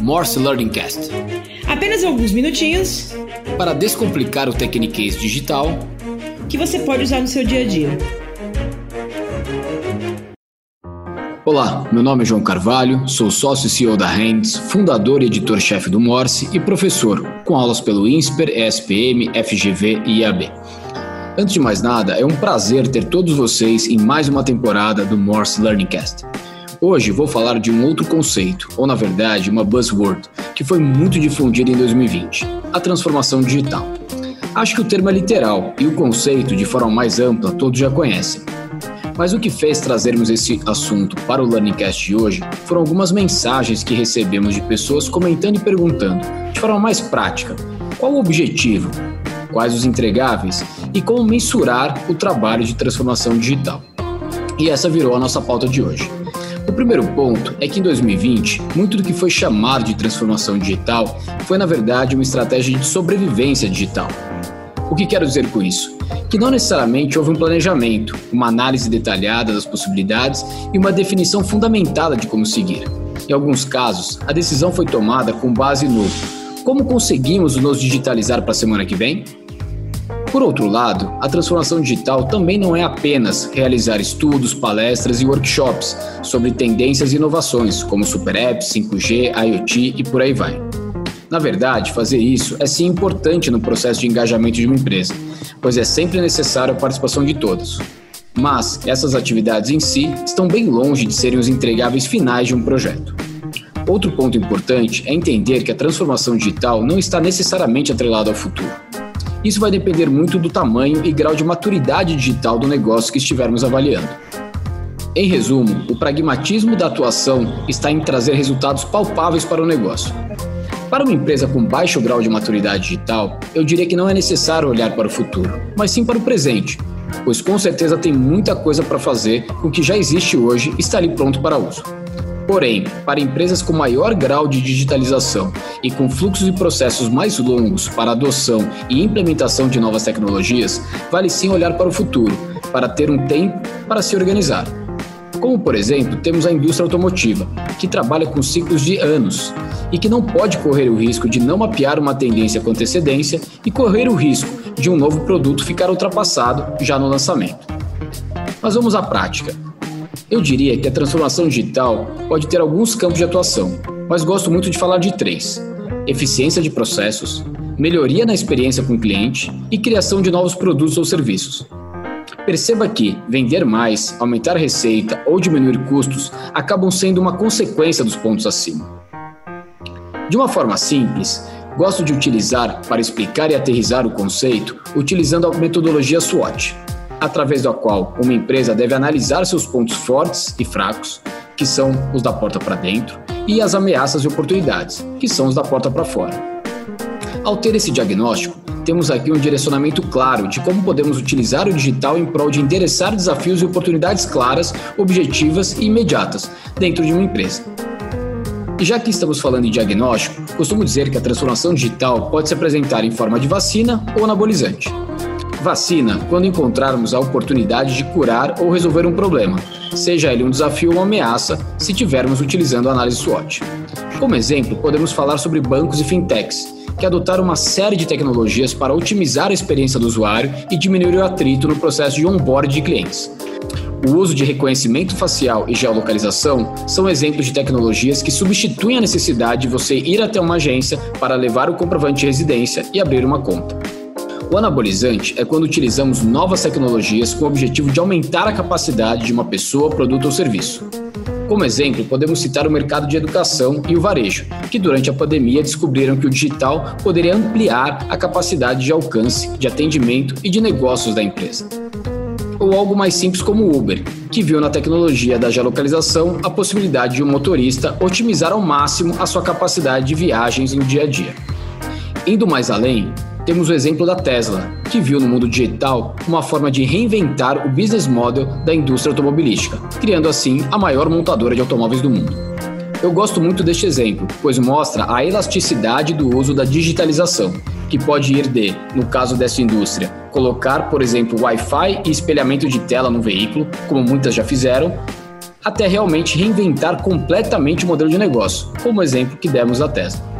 Morse Learning Cast. Apenas alguns minutinhos para descomplicar o Tecniquez digital que você pode usar no seu dia a dia. Olá, meu nome é João Carvalho, sou sócio e CEO da Hands, fundador e editor-chefe do Morse e professor, com aulas pelo INSPER, ESPM, FGV e IAB. Antes de mais nada, é um prazer ter todos vocês em mais uma temporada do Morse Learning Cast. Hoje vou falar de um outro conceito, ou na verdade, uma buzzword, que foi muito difundida em 2020: a transformação digital. Acho que o termo é literal e o conceito, de forma mais ampla, todos já conhecem. Mas o que fez trazermos esse assunto para o Learningcast de hoje foram algumas mensagens que recebemos de pessoas comentando e perguntando, de forma mais prática, qual o objetivo, quais os entregáveis e como mensurar o trabalho de transformação digital. E essa virou a nossa pauta de hoje. O primeiro ponto é que em 2020, muito do que foi chamado de transformação digital foi, na verdade, uma estratégia de sobrevivência digital. O que quero dizer com isso? Que não necessariamente houve um planejamento, uma análise detalhada das possibilidades e uma definição fundamentada de como seguir. Em alguns casos, a decisão foi tomada com base no como conseguimos nos digitalizar para a semana que vem? Por outro lado, a transformação digital também não é apenas realizar estudos, palestras e workshops sobre tendências e inovações, como super apps, 5G, IoT e por aí vai. Na verdade, fazer isso é sim importante no processo de engajamento de uma empresa, pois é sempre necessário a participação de todos. Mas essas atividades em si estão bem longe de serem os entregáveis finais de um projeto. Outro ponto importante é entender que a transformação digital não está necessariamente atrelada ao futuro. Isso vai depender muito do tamanho e grau de maturidade digital do negócio que estivermos avaliando. Em resumo, o pragmatismo da atuação está em trazer resultados palpáveis para o negócio. Para uma empresa com baixo grau de maturidade digital, eu diria que não é necessário olhar para o futuro, mas sim para o presente, pois com certeza tem muita coisa para fazer com o que já existe hoje e está ali pronto para uso. Porém, para empresas com maior grau de digitalização e com fluxos e processos mais longos para adoção e implementação de novas tecnologias, vale sim olhar para o futuro, para ter um tempo para se organizar. Como, por exemplo, temos a indústria automotiva, que trabalha com ciclos de anos e que não pode correr o risco de não mapear uma tendência com antecedência e correr o risco de um novo produto ficar ultrapassado já no lançamento. Mas vamos à prática. Eu diria que a transformação digital pode ter alguns campos de atuação, mas gosto muito de falar de três: eficiência de processos, melhoria na experiência com o cliente e criação de novos produtos ou serviços. Perceba que vender mais, aumentar receita ou diminuir custos acabam sendo uma consequência dos pontos acima. De uma forma simples, gosto de utilizar para explicar e aterrizar o conceito utilizando a metodologia SWOT através da qual uma empresa deve analisar seus pontos fortes e fracos, que são os da porta para dentro, e as ameaças e oportunidades, que são os da porta para fora. Ao ter esse diagnóstico, temos aqui um direcionamento claro de como podemos utilizar o digital em prol de endereçar desafios e oportunidades claras, objetivas e imediatas dentro de uma empresa. E já que estamos falando em diagnóstico, costumo dizer que a transformação digital pode se apresentar em forma de vacina ou anabolizante. Vacina quando encontrarmos a oportunidade de curar ou resolver um problema, seja ele um desafio ou uma ameaça, se tivermos utilizando a análise SWOT. Como exemplo, podemos falar sobre bancos e fintechs, que adotaram uma série de tecnologias para otimizar a experiência do usuário e diminuir o atrito no processo de onboard de clientes. O uso de reconhecimento facial e geolocalização são exemplos de tecnologias que substituem a necessidade de você ir até uma agência para levar o comprovante de residência e abrir uma conta. O anabolizante é quando utilizamos novas tecnologias com o objetivo de aumentar a capacidade de uma pessoa, produto ou serviço. Como exemplo, podemos citar o mercado de educação e o varejo, que durante a pandemia descobriram que o digital poderia ampliar a capacidade de alcance, de atendimento e de negócios da empresa. Ou algo mais simples como o Uber, que viu na tecnologia da geolocalização a possibilidade de um motorista otimizar ao máximo a sua capacidade de viagens no dia a dia. Indo mais além, temos o exemplo da Tesla, que viu no mundo digital uma forma de reinventar o business model da indústria automobilística, criando assim a maior montadora de automóveis do mundo. Eu gosto muito deste exemplo, pois mostra a elasticidade do uso da digitalização, que pode ir de, no caso dessa indústria, colocar, por exemplo, Wi-Fi e espelhamento de tela no veículo, como muitas já fizeram, até realmente reinventar completamente o modelo de negócio, como o exemplo que demos da Tesla.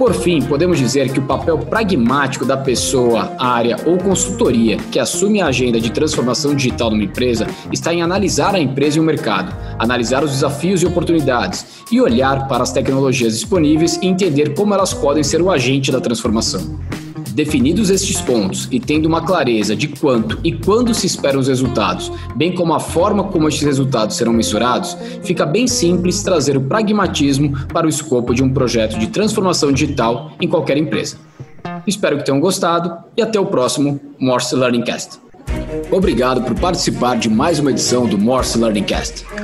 Por fim, podemos dizer que o papel pragmático da pessoa, área ou consultoria que assume a agenda de transformação digital numa empresa está em analisar a empresa e o mercado, analisar os desafios e oportunidades e olhar para as tecnologias disponíveis e entender como elas podem ser o agente da transformação. Definidos estes pontos e tendo uma clareza de quanto e quando se esperam os resultados, bem como a forma como estes resultados serão mensurados, fica bem simples trazer o pragmatismo para o escopo de um projeto de transformação digital em qualquer empresa. Espero que tenham gostado e até o próximo Morse Learning Cast. Obrigado por participar de mais uma edição do Morse Learning Cast.